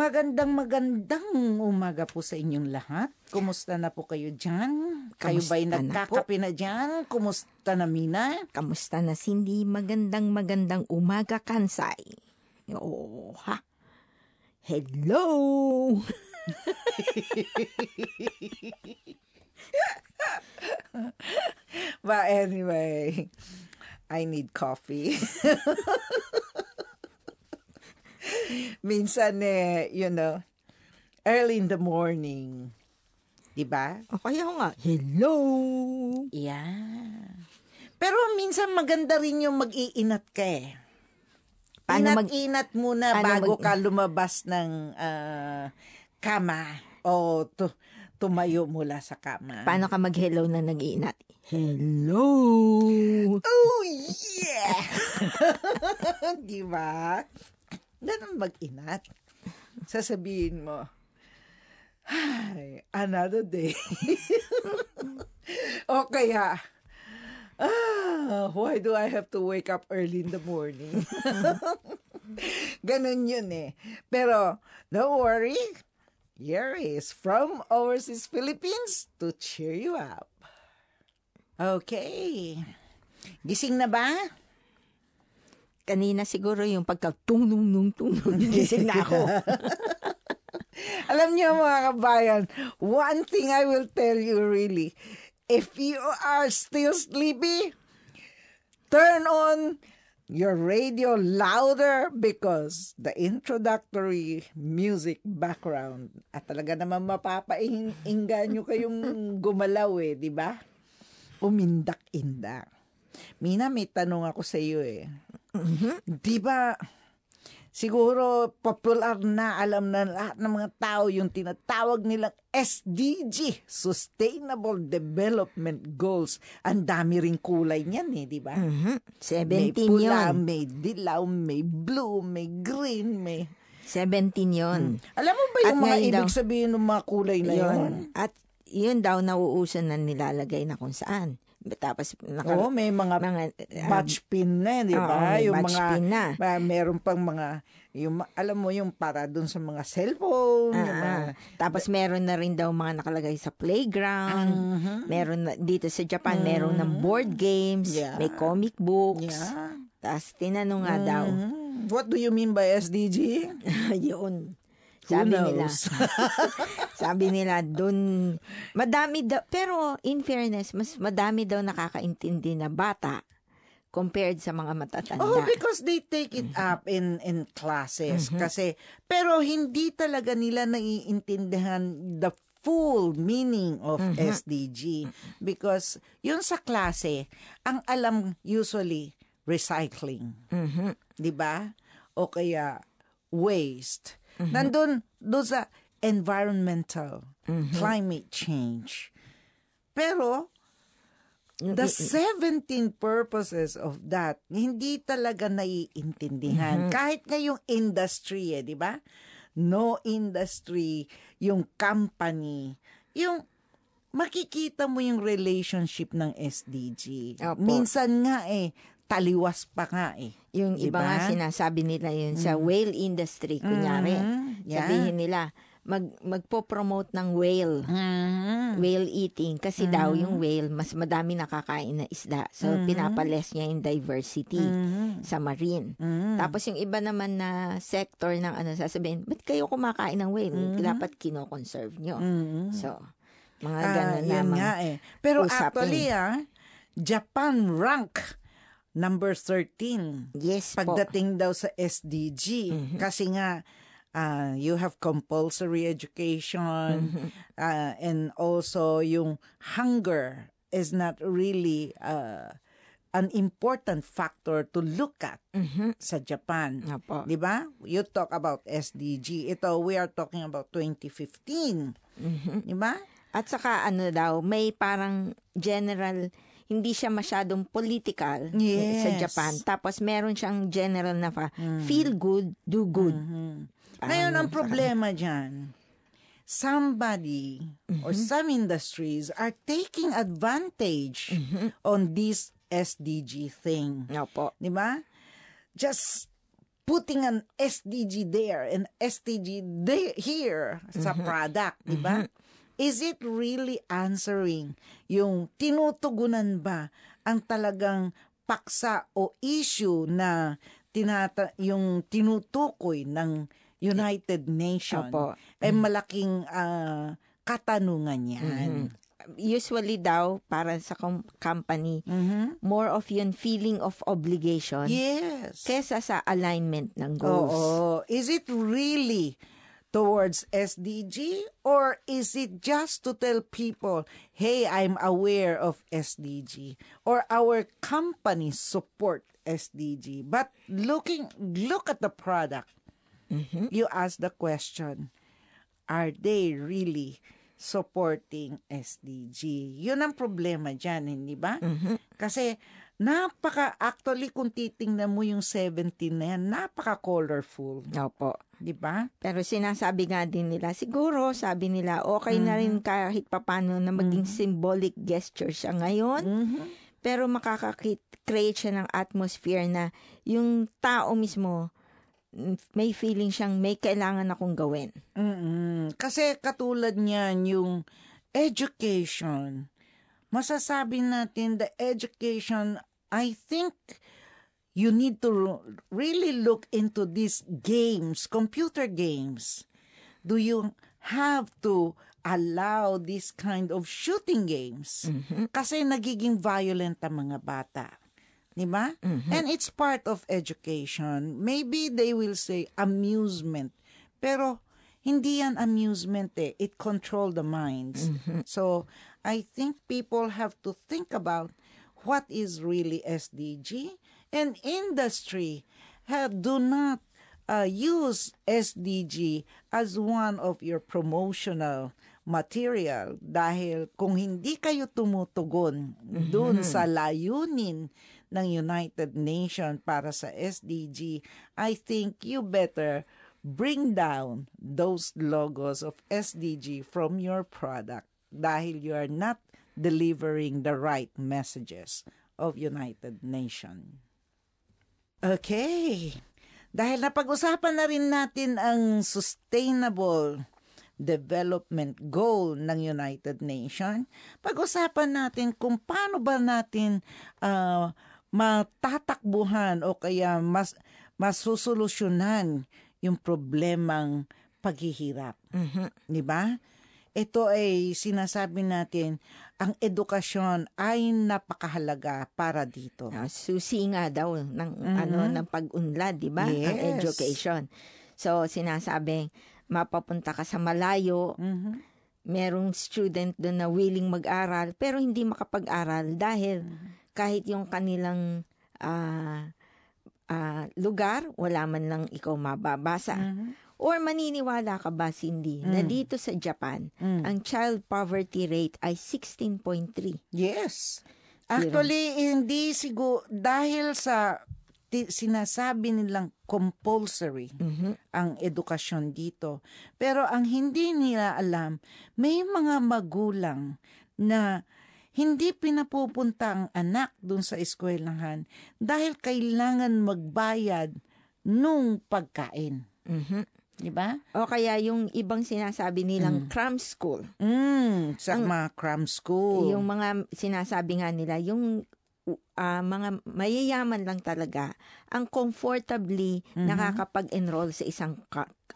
Magandang magandang umaga po sa inyong lahat. Kumusta na po kayo dyan? Kayo Kamusta ba'y na nagkakape na dyan? Kumusta na Mina? Kamusta na Cindy? Magandang magandang umaga, Kansay. Oo, ha? Hello! But anyway, I need coffee. Minsan eh, you know, early in the morning, di ba? O kaya ko nga, hello! Yeah. Pero minsan maganda rin yung mag-iinat ka eh. Paano mag- Inat-inat muna Paano bago mag- ka lumabas ng ah, kama o tu- tumayo mula sa kama. Paano ka mag-hello na nag-iinat? Hello! Oh, yeah! Di ba? Ganun mag-inat. Sasabihin mo, Hi, another day. o kaya, ah, why do I have to wake up early in the morning? Ganun yun eh. Pero, don't worry. Here is from Overseas Philippines to cheer you up. Okay. Gising na ba? Kanina siguro yung pagka-tunong nung tunong gising na ako. Alam niyo mga kabayan, one thing I will tell you really, if you are still sleepy, turn on your radio louder because the introductory music background at talaga naman mapapainggan nyo kayong gumalaw eh, di ba? Umindak-indak. Mina, may tanong ako sa iyo eh. Di ba, siguro popular na, alam na lahat ng mga tao yung tinatawag nilang SDG, Sustainable Development Goals. Ang dami ring kulay niyan eh, di ba? Mhm. May 17 pula, yun. may dilaw, may blue, may green, may... 17 yun. Alam mo ba yung At mga ibig daw- sabihin ng mga kulay na yun? Yun. At yun daw nauuso na nilalagay na kung saan. Tapos, naka, Oo, may mga, mga, um, match pin na, di oo, ba? may yung match mga, pin na. ma- meron pang mga, yung, alam mo, yung para dun sa mga cellphone, yung mga. Tapos meron na rin daw mga nakalagay sa playground. Mhm. Meron na, dito sa Japan, meron ng board games, Yeah. may comic books. yeah. Tapos tinanong nga daw, Mhm. What do you mean by SDG? yun. Who Sabi nila? sabi nila dun, madami daw, pero in fairness, mas madami daw nakakaintindi na bata compared sa mga matatanda. Oh, because they take it up in in classes kasi pero hindi talaga nila naiintindihan the full meaning of SDG because yun sa klase ang alam usually recycling, Mhm. 'di ba? O kaya waste. Nandun doon sa environmental, climate change. Pero the 17 purposes of that, hindi talaga naiintindihan. Kahit nga yung industry eh, di ba? No industry, yung company, yung makikita mo yung relationship ng SDG. Opo. Minsan nga eh, taliwas pa nga eh. Yung iba Diba? nga sinasabi nila yun sa whale industry, kunyari. Mhm. Yeah. Sabihin nila, mag, magpo-promote ng whale. Mhm. Whale eating. Kasi daw yung whale, mas madami nakakain na isda. So, pinapales niya yung diversity sa marine. Tapos yung iba naman na sector ng ano, sasabihin, ba't kayo kumakain ng whale? Dapat kino-conserve nyo. So, mga Ah, ganun yun lamang. nga eh. Pero usapin. actually ah, Japan rank number 13 Yes po. pagdating daw sa SDG. Kasi nga, ah, you have compulsory education ah, and also yung hunger is not really ah, an important factor to look at sa Japan. 'Di ba? You talk about SDG. Ito we are talking about 2015. 'Di ba? At saka ano daw, may parang general, hindi siya masyadong political Yes. sa Japan. Tapos meron siyang general na fa, feel good, do good. Ngayon, ang problema dyan, somebody or some industries are taking advantage on this SDG thing. Opo. Di ba? Just putting an SDG there and SDG there, here sa product, di ba? Is it really answering yung tinutugunan ba ang talagang paksa o issue na tinata yung tinutukoy ng United Nations? Opo. Eh malaking ah, katanungan yan. Usually daw, para sa com- company, Mhm. more of yun feeling of obligation Yes. kesa sa alignment ng goals. Oo. Is it really towards SDG or is it just to tell people, hey, I'm aware of SDG or our company support SDG? But looking, look at the product. You ask the question, are they really supporting SDG? Yun ang problema dyan, hindi ba? Kasi napaka, actually kung titingnan mo yung 17 na yan, napaka-colorful. Opo. Di ba? Pero sinasabi nga din nila, siguro, sabi nila, okay na rin kahit papano na maging symbolic gesture siya ngayon. Pero makaka-create siya ng atmosphere na yung tao mismo, may feeling siyang may kailangan akong gawin. mm Kasi katulad niyan yung education. Masasabi natin the education, I think you need to really look into these games, computer games. Do you have to allow this kind of shooting games? Kasi nagiging violent ang mga bata. Di ba? And it's part of education. Maybe they will say amusement. Pero hindi yan amusement eh. It control the minds. So, I think people have to think about what is really SDG and industry have, do not uh, use SDG as one of your promotional material dahil kung hindi kayo tumutugon dun sa layunin ng United Nations para sa SDG, I think you better bring down those logos of SDG from your product dahil you are not delivering the right messages of United Nations. Okay. Dahil napag-usapan na rin natin ang sustainable development goal ng United Nations, pag-usapan natin kung paano ba natin ah, matatakbuhan o kaya mas masusolusyonan yung problemang paghihirap. Di ba? Ito ay sinasabi natin, ang edukasyon ay napakahalaga para dito. Ah, susi nga daw ng ano ng pag-unlad, 'di ba? Ang Yes. education. So sinasabing mapapunta ka sa malayo, merong student doon na willing mag-aral pero hindi makapag-aral dahil kahit yung kanilang ah, ah, lugar wala man lang ikaw mababasa. Or maniniwala ka ba, Cindy, na dito sa Japan, ang child poverty rate ay 16.3. Yes. Actually, hindi siguro, dahil sa ti- sinasabi nilang compulsory ang edukasyon dito. Pero ang hindi nila alam, may mga magulang na hindi pinapupunta ang anak dun sa eskwelahan dahil kailangan magbayad nung pagkain. Di ba? O kaya yung ibang sinasabi nilang cram school. Mm, sa mga cram school. Yung mga sinasabi nga nila, yung ah, mga mayayaman lang talaga ang comfortably nakakapag-enroll sa isang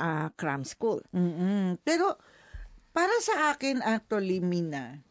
ah, cram school. mm Pero para sa akin actually, Mina,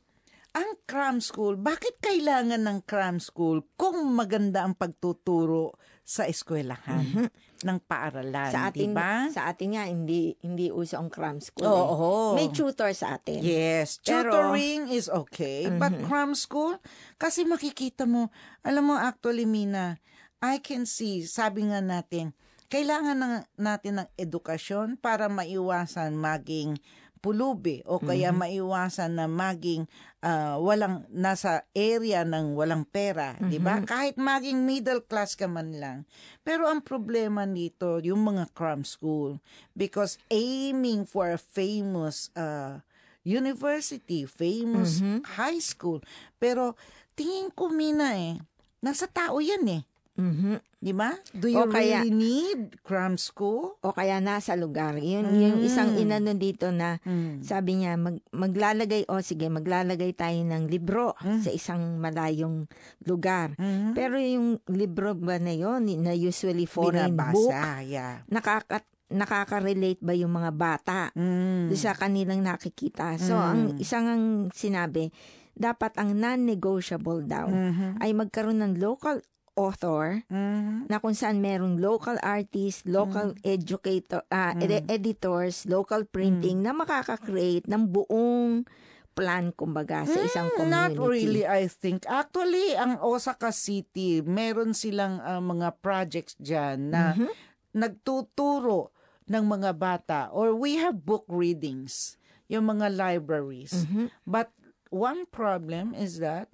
ang cram school, bakit kailangan ng cram school kung maganda ang pagtuturo sa eskwelahan ng paaralan, Sa atin, di ba? sa atin nga, hindi, hindi uso ang cram school. Oo. eh. May tutor sa atin. Yes, Pero- tutoring is okay, but cram school, kasi makikita mo, alam mo actually, Mina, I can see, sabi nga natin, kailangan ng, natin ng edukasyon para maiwasan maging pulubi o kaya maiwasan na maging ah, walang nasa area ng walang pera, 'di ba? Kahit maging middle class ka man lang. Pero ang problema nito yung mga cram school because aiming for a famous ah, university, famous high school. Pero tingin ko mina eh, nasa tao yan eh. Mhm. Di ba? Do you O kaya- really need cram school? O kaya nasa lugar. Yun, yung isang inano dito na Mm. sabi niya, mag, maglalagay, o sige, maglalagay tayo ng libro Hmm. sa isang malayong lugar. Mhm. Pero yung libro ba na yon na usually foreign Binabasa, book, yeah. nakaka, nakaka-relate ba yung mga bata Mm. sa kanilang nakikita? So, ang isang ang sinabi, dapat ang non-negotiable daw Mhm. ay magkaroon ng local author Mhm. na kung saan merong local artists, local Mm. educator, ah, ed- editors, local printing na makaka-create ng buong plan kumbaga sa isang community. Mm, Not really, I think. Actually, ang Osaka City, meron silang ah, mga projects dyan na Mm-hmm. nagtuturo ng mga bata or we have book readings, yung mga libraries. Mm-hmm. But one problem is that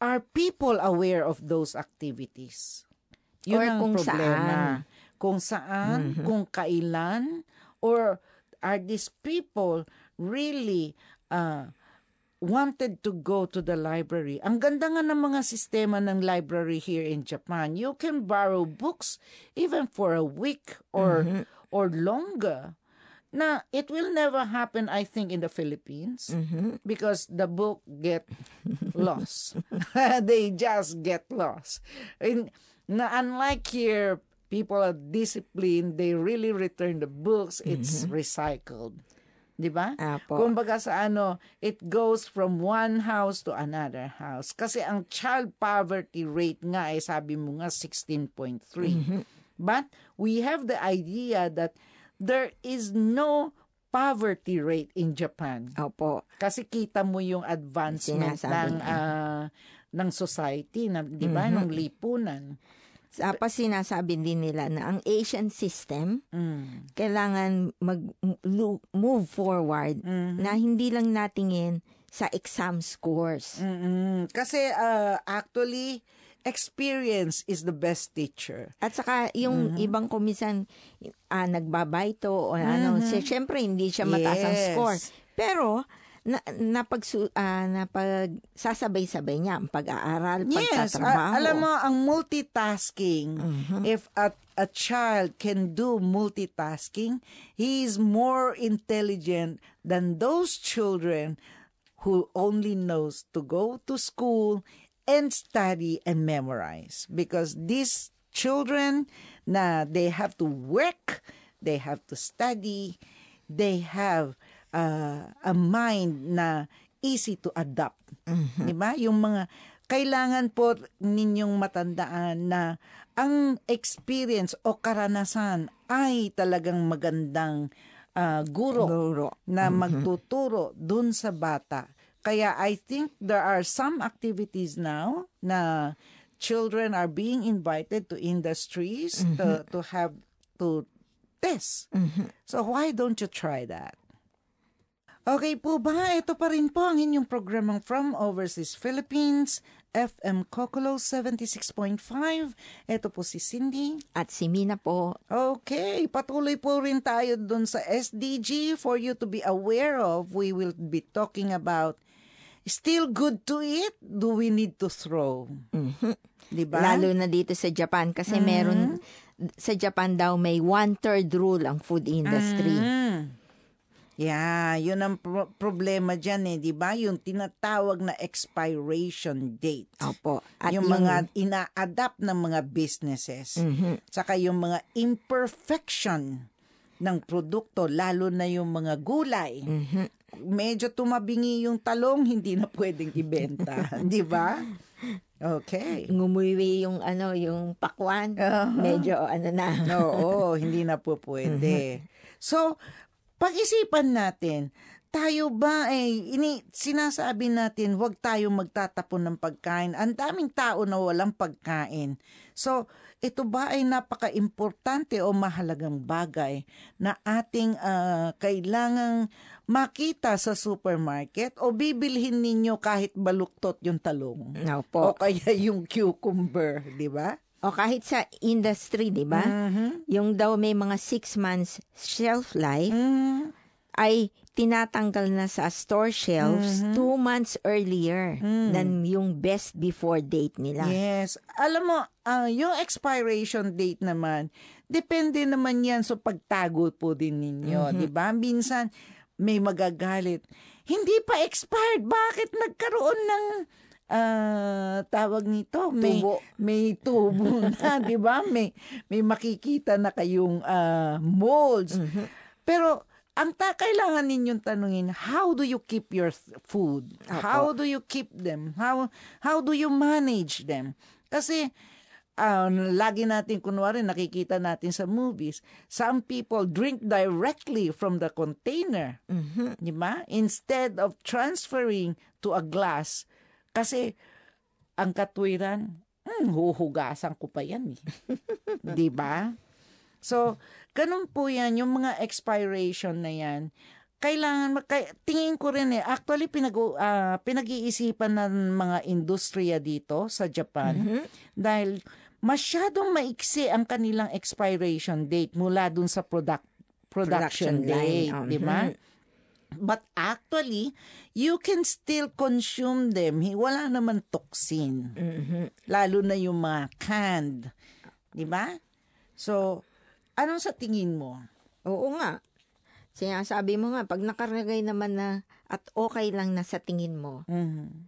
are people aware of those activities? Yun Or ang kung problema. saan. Mm-hmm. Kung saan, kung kailan, or are these people really uh, wanted to go to the library. Ang ganda nga ng mga sistema ng library here in Japan. You can borrow books even for a week or or longer. Na it will never happen I think in the Philippines because the book get lost. they just get lost. In, na unlike here people are disciplined, they really return the books, it's recycled. 'Di ba? Apo. Kumbaga sa ano, it goes from one house to another house. Kasi ang child poverty rate nga ay sabi mo nga 16.3. But we have the idea that there is no poverty rate in Japan. Opo. Kasi kita mo yung advancement Sinasabi ng ah, ng society na 'di ba ng lipunan. Tapos sinasabi din nila na ang Asian system Mm. kailangan mag move forward Mm-hmm. na hindi lang natingin sa exam scores. Mm-mm. Kasi ah, actually experience is the best teacher. At saka yung Mm-hmm. ibang kumisan ah, nagbabayto o ano, si syempre hindi siya mataas ang Yes. score. Pero na, napag ah, napag sasabay-sabay niya ang pag-aaral, Yes, pagtatrabaho. a- alam mo ang multitasking. If a a child can do multitasking, he is more intelligent than those children who only knows to go to school and study and memorize because these children na they have to work, they have to study, they have uh, a mind na easy to adapt. Di ba? Yung mga kailangan po ninyong matandaan na ang experience o karanasan ay talagang magandang ah, guro Guro. na magtuturo dun sa bata. Kaya I think there are some activities now na children are being invited to industries to, to have to test. So why don't you try that? Okay po ba? Ito pa rin po ang inyong programang From Overseas Philippines, FM Kokolo 76.5. Ito po si Cindy. At si Mina po, Okay, patuloy po rin tayo dun sa SDG for you to be aware of. We will be talking about still good to eat, do we need to throw? Di ba? lalo na dito sa Japan kasi meron sa Japan daw may one-third rule ang food industry. Mm. Yeah, yun ang pro- problema dyan eh, di ba? Yung tinatawag na expiration date. Opo. At yung, mga ina-adapt ng mga businesses. Saka yung mga imperfection ng produkto, lalo na yung mga gulay. Medyo tumabingi yung talong, hindi na pwedeng ibenta. di ba? Okay. ngumuwi yung ano, yung pakwan, medyo ano na. Oo, hindi na po pwede. So, pag-isipan natin, tayo ba ay ini sinasabi natin wag tayo magtatapon ng pagkain. Ang daming tao na walang pagkain. So, ito ba ay napaka-importante o mahalagang bagay na ating ah, kailangang makita sa supermarket o bibilhin ninyo kahit baluktot yung talong? O Opo. kaya yung cucumber, di ba? O kahit sa industry, di ba? Mm-hmm. Yung daw may mga six months shelf life, Mm. ay tinatanggal na sa store shelves two months earlier than yung best before date nila. Yes. Alam mo, ah, yung expiration date naman, depende naman yan sa pagtago po din ninyo. Di ba? Minsan, may magagalit. Hindi pa expired. Bakit nagkaroon ng ah, tawag nito? May, Tubo. may tubo na, di ba? May, may makikita na kayong ah, molds. Pero, ang ta kailangan ninyong tanungin, how do you keep your food? Opo. How do you keep them? How how do you manage them? Kasi ah, lagi natin kunwari nakikita natin sa movies, some people drink directly from the container. Di ba? Instead of transferring to a glass. Kasi ang katwiran, hmm, huhugasan ko pa yan eh. Di ba? So, ganun po yan, yung mga expiration na yan, kailangan, kay, tingin ko rin eh, actually pinag, ah, pinag-iisipan ng mga industriya dito sa Japan dahil masyadong maiksi ang kanilang expiration date mula dun sa product production, Production date, um, di ba? But actually, you can still consume them. Wala naman toxin. Lalo na yung mga canned. Di ba? So, anong sa tingin mo? Oo nga. Sinasabi mo nga, pag nakaragay naman na at okay lang na sa tingin mo, Mhm.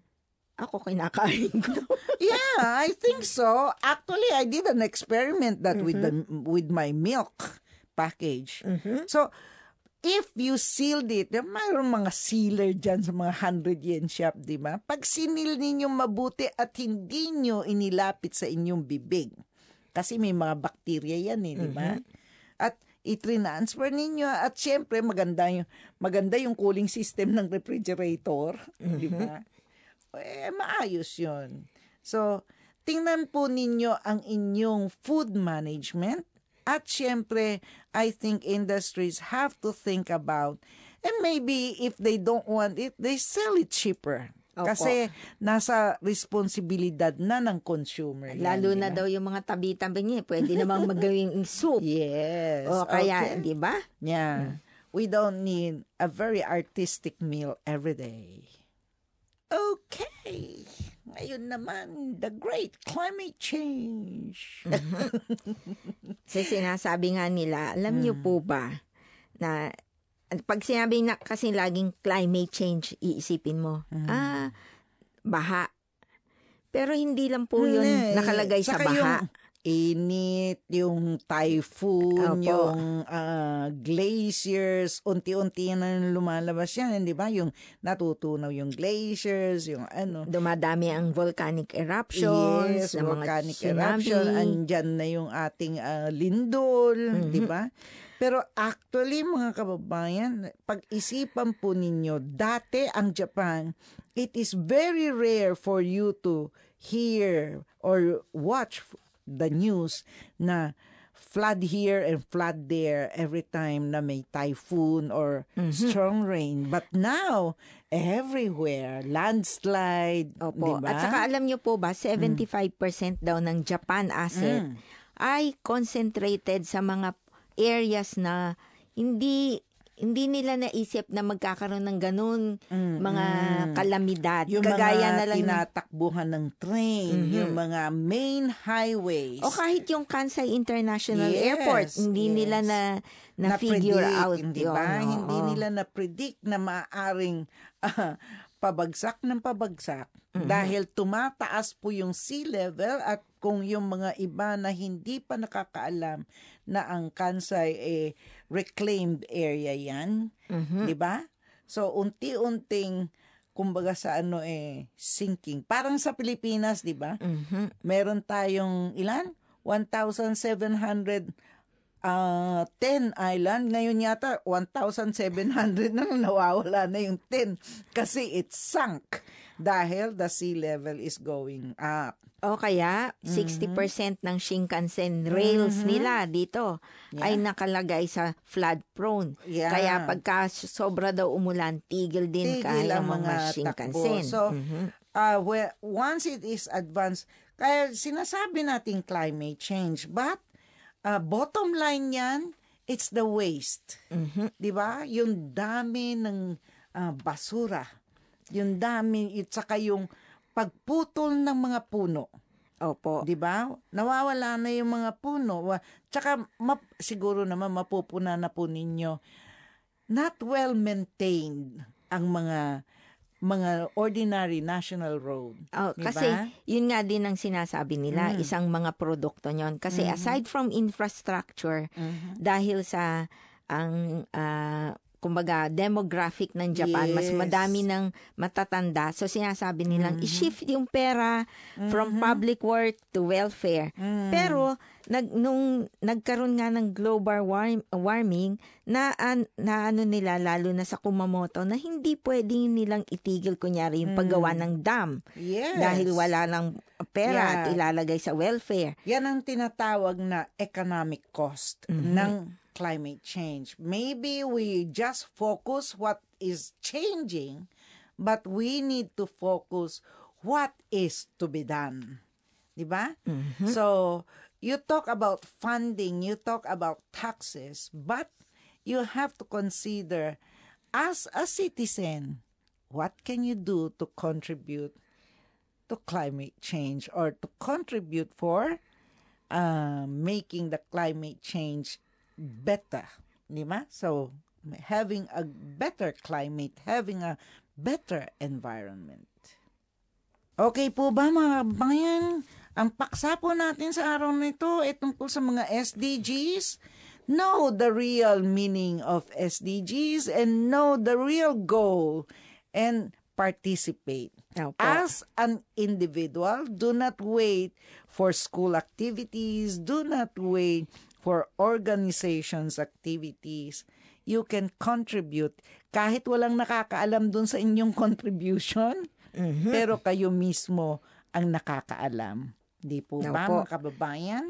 ako kinakain ko. Yeah, I think so. Actually, I did an experiment that with the with my milk package. So, if you sealed it, mayroon mga sealer dyan sa mga 100 yen shop, di ba? Pag sinil ninyo mabuti at hindi nyo inilapit sa inyong bibig, kasi may mga bakterya yan eh, di ba? At i-transfer ninyo at syempre maganda yung maganda yung cooling system ng refrigerator, di ba? Eh maayos 'yon. So, tingnan po ninyo ang inyong food management at syempre I think industries have to think about and maybe if they don't want it, they sell it cheaper. Opo. Kasi nasa responsibilidad na ng consumer. yan, Lalo di na ba? daw yung mga tabi-tabi niya, pwede namang magawing soup. Yes. O kaya, okay. di ba? Yeah. We don't need a very artistic meal every day. Okay. Ngayon naman, the great climate change. Kasi sinasabi nga nila, alam niyo po ba, na pag sinabi na kasi laging climate change, iisipin mo, ah, baha. Pero hindi lang po yun Hindi. nakalagay sa baha. Yung init, yung typhoon, Opo. yung ah, glaciers, unti-unti na lumalabas yan, di ba? Yung natutunaw yung glaciers, yung ano. Dumadami ang volcanic eruptions, Yes, mga volcanic tsunami. eruption, andyan na yung ating ah, lindol, Mm-hmm. di ba? Pero actually, mga kababayan, pag-isipan po ninyo, dati ang Japan, it is very rare for you to hear or watch the news na flood here and flood there every time na may typhoon or Mm-hmm. strong rain. But now, everywhere, landslide, Opo. di ba? At saka alam niyo po ba, 75% daw ng Japan asset Mm. ay concentrated sa mga areas na hindi hindi nila naisip na magkakaroon ng ganun mga kalamidad. yung Kagaya mga na lang ng- tinatakbuhan ng train, yung mga main highways. o kahit yung Kansai International Yes, Airport, hindi yes. nila na na figure Na-predict, out hindi yun. ba? oo. Hindi nila na-predict na maaaring ah, pabagsak ng pabagsak dahil tumataas po yung sea level at kung yung mga iba na hindi pa nakakaalam na ang Kansai eh reclaimed area yan, Mhm. 'di ba? So unti-unting kumbaga sa ano eh sinking. Parang sa Pilipinas, 'di ba? Mhm. Meron tayong ilan? 1,700 ah 10 island. Ngayon yata 1,700 na nawawala na yung 10 kasi it sunk dahil the sea level is going up. O kaya, Mm-hmm. 60% ng Shinkansen rails nila dito ay nakalagay sa flood prone. Yeah. Kaya pagka sobra daw umulan, tigil din Tigil kaya ang mga, mga Shinkansen. takbo. So, Mhm. uh, well, once it is advanced, kaya sinasabi natin climate change, but uh, bottom line yan, it's the waste. Mhm. 'Di ba? Yung dami ng ah, basura. Yung dami at saka yung pagputol ng mga puno. Opo. 'Di ba? Nawawala na yung mga puno. Tsaka map, siguro naman mapupuna na po ninyo. Not well maintained ang mga mga ordinary national road. Oh, Di kasi yun nga din ang sinasabi nila, Mm. isang mga produkto nyon. Kasi Mhm. aside from infrastructure, Mhm. dahil sa ang ah, kumbaga demographic ng Japan, mas Yes. madami ng matatanda. So sinasabi nilang Mhm. i-shift yung pera from Mhm. public work to welfare. Mm. Pero nag nung nagkaroon nga ng global warm, warming na an, na ano nila lalo na sa Kumamoto na hindi pwedeng nilang itigil kunyari yung paggawa Mm. ng dam yes. dahil wala ng pera at Yeah. ilalagay sa welfare. Yan ang tinatawag na economic cost Mhm. ng climate change. Maybe we just focus what is changing, but we need to focus what is to be done. 'Di ba? Mhm. So, you talk about funding, you talk about taxes, but you have to consider as a citizen, what can you do to contribute to climate change or to contribute for uh, making the climate change better, di ba? So, having a better climate, having a better environment. Okay po ba mga bayan? Ang paksa po natin sa araw na ito ay tungkol sa mga SDGs. Know the real meaning of SDGs and know the real goal and participate. Opo. As an individual, do not wait for school activities, do not wait for organizations activities. You can contribute kahit walang nakakaalam dun sa inyong contribution, Mhm. pero kayo mismo ang nakakaalam. Di po ba, Opo. mga kababayan?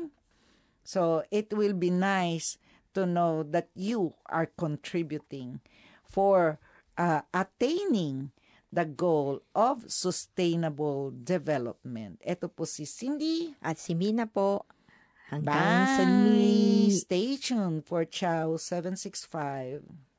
So, it will be nice to know that you are contributing for uh, attaining the goal of sustainable development. Ito po si Cindy. At si Mina po, hanggang Bye! sa muli. Stay tuned for Chow 765.